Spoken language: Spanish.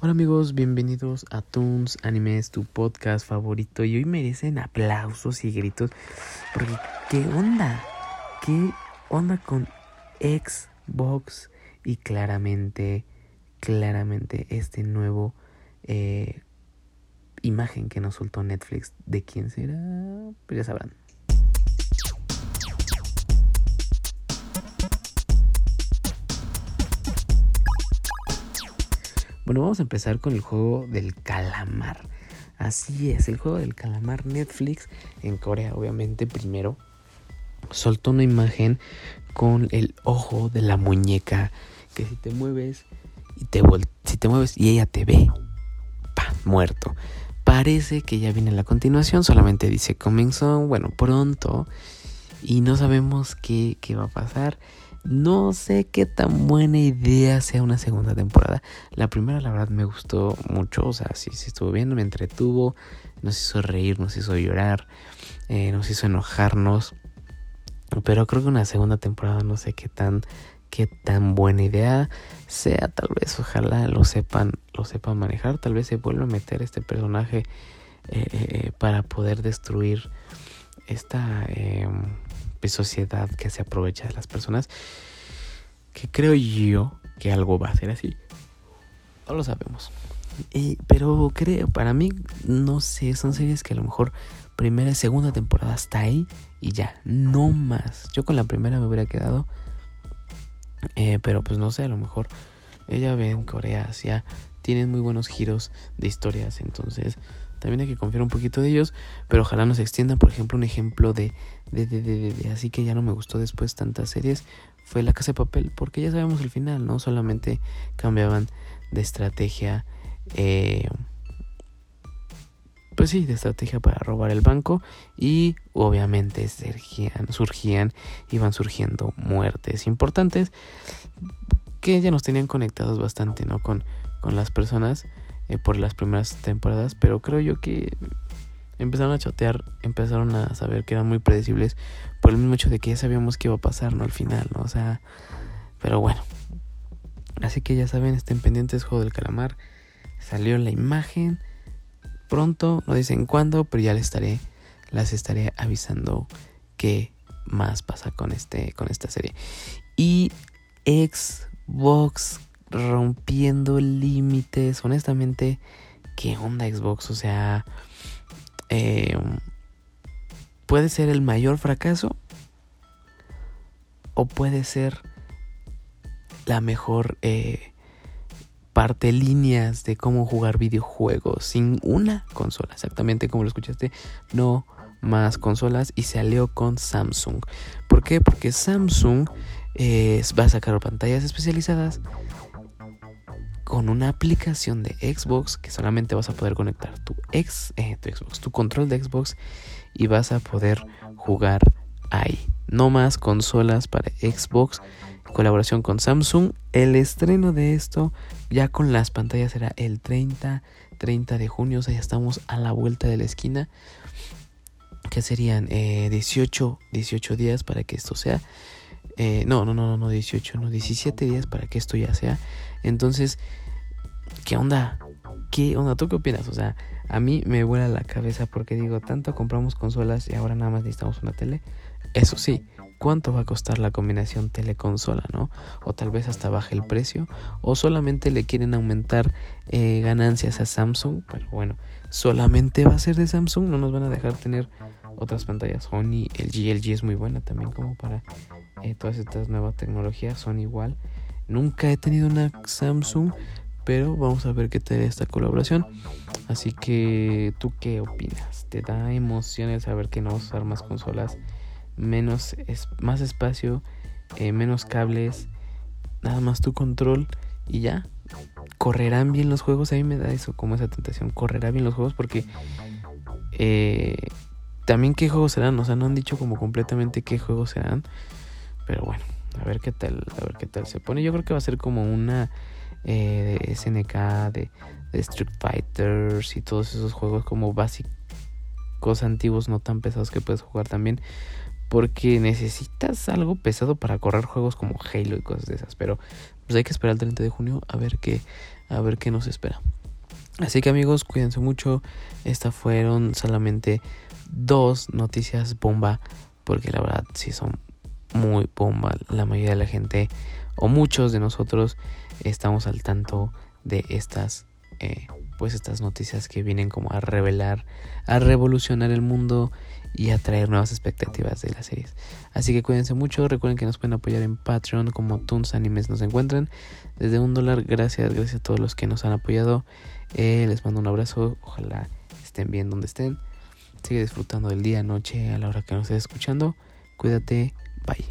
Hola amigos, bienvenidos a Toons Animes, tu podcast favorito. Y hoy merecen aplausos y gritos. Porque, ¿qué onda? ¿Qué onda con Xbox? Y claramente, claramente, este nuevo eh, imagen que nos soltó Netflix. ¿De quién será? Pues ya sabrán. Bueno, vamos a empezar con el juego del calamar. Así es, el juego del calamar Netflix en Corea, obviamente, primero soltó una imagen con el ojo de la muñeca que si te mueves y te si te mueves y ella te ve, pa, muerto. Parece que ya viene la continuación, solamente dice coming soon, bueno, pronto y no sabemos qué, qué va a pasar. No sé qué tan buena idea sea una segunda temporada. La primera, la verdad, me gustó mucho. O sea, sí, sí estuvo bien, me entretuvo, nos hizo reír, nos hizo llorar, eh, nos hizo enojarnos. Pero creo que una segunda temporada no sé qué tan, qué tan buena idea sea. Tal vez, ojalá lo sepan, lo sepan manejar. Tal vez se vuelva a meter este personaje eh, eh, para poder destruir esta em, sociedad que se aprovecha de las personas. Que creo yo que algo va a ser así. No lo sabemos. pero creo, para mí, no sé, son series que a lo mejor primera y segunda temporada está ahí y ya, no más. Yo con la primera me hubiera quedado. Eh, pero pues no sé, a lo mejor ella ve en Corea, ya tienen muy buenos giros de historias, entonces también hay que confiar un poquito de ellos, pero ojalá nos extiendan, por ejemplo, un ejemplo de, de, de, de, así que ya no me gustó después tantas series, fue La Casa de Papel, porque ya sabemos el final, ¿no? Solamente cambiaban de estrategia, eh, pues sí, de estrategia para robar el banco y obviamente surgían, surgían, iban surgiendo muertes importantes que ya nos tenían conectados bastante, ¿no? Con, con las personas eh, por las primeras temporadas, pero creo yo que empezaron a chotear, empezaron a saber que eran muy predecibles por el mismo hecho de que ya sabíamos qué iba a pasar, ¿no? Al final, ¿no? O sea, pero bueno. Así que ya saben, estén pendientes, Juego del Calamar. Salió la imagen. Pronto, no dicen cuándo, pero ya les estaré, las estaré avisando qué más pasa con este, con esta serie. Y Xbox rompiendo límites. Honestamente, ¿qué onda Xbox? O sea, em, puede ser el mayor fracaso o puede ser la mejor eh, parte líneas de cómo jugar videojuegos sin una consola. Exactamente como lo escuchaste, no más consolas y se alió con Samsung. ¿Por qué? Porque Samsung eh, va a sacar pantallas especializadas con una aplicación de Xbox que solamente vas a poder conectar tu, eh, tu Xbox, tu control de Xbox y vas a poder jugar ahí. No más consolas para Xbox, colaboración con Samsung. El estreno de esto ya con las pantallas será el 30, 30 de junio, o sea, ya estamos a la vuelta de la esquina. Que serían 18, eh, 18 días para que esto sea. Eh, no, no, no, no, 18, no, 17 días para que esto ya sea. Entonces, ¿qué onda? ¿Qué onda? ¿Tú qué opinas? O sea, a mí me vuela la cabeza porque digo, tanto compramos consolas y ahora nada más necesitamos una tele. Eso sí, ¿cuánto va a costar la combinación tele-consola, no? O tal vez hasta baje el precio. O solamente le quieren aumentar eh, ganancias a Samsung. Pero bueno, solamente va a ser de Samsung. No nos van a dejar tener otras pantallas. Sony, LG, LG es muy buena también como para eh, todas estas nuevas tecnologías. Son igual. Nunca he tenido una Samsung, pero vamos a ver qué tal esta colaboración. Así que, ¿tú qué opinas? ¿Te da emociones saber que no vas a usar más consolas? Menos, es, más espacio, eh, menos cables, nada más tu control y ya. ¿Correrán bien los juegos? A mí me da eso, como esa tentación. ¿Correrá bien los juegos? Porque eh, también qué juegos serán. O sea, no han dicho como completamente qué juegos serán. Pero bueno, a ver qué tal, a ver qué tal se pone. Yo creo que va a ser como una eh, de SNK, de, Street Fighters y todos esos juegos como básicos antiguos, no tan pesados que puedes jugar también. porque necesitas algo pesado para correr juegos como Halo y cosas de esas. Pero pues hay que esperar el 30 de junio a ver qué, a ver qué nos espera. Así que amigos, cuídense mucho. Estas fueron solamente dos noticias bomba, porque la verdad sí son muy bomba. La mayoría de la gente, o muchos de nosotros, estamos al tanto de estas, eh, pues estas noticias que vienen como a revelar, a revolucionar el mundo y a traer nuevas expectativas de las series. Así que cuídense mucho, recuerden que nos pueden apoyar en Patreon como Toons Animes nos encuentran. Desde un dólar, gracias, gracias a todos los que nos han apoyado. Eh, les mando un abrazo, ojalá estén bien donde estén. Sigue disfrutando del día, noche, a la hora que nos estés escuchando. Cuídate, bye.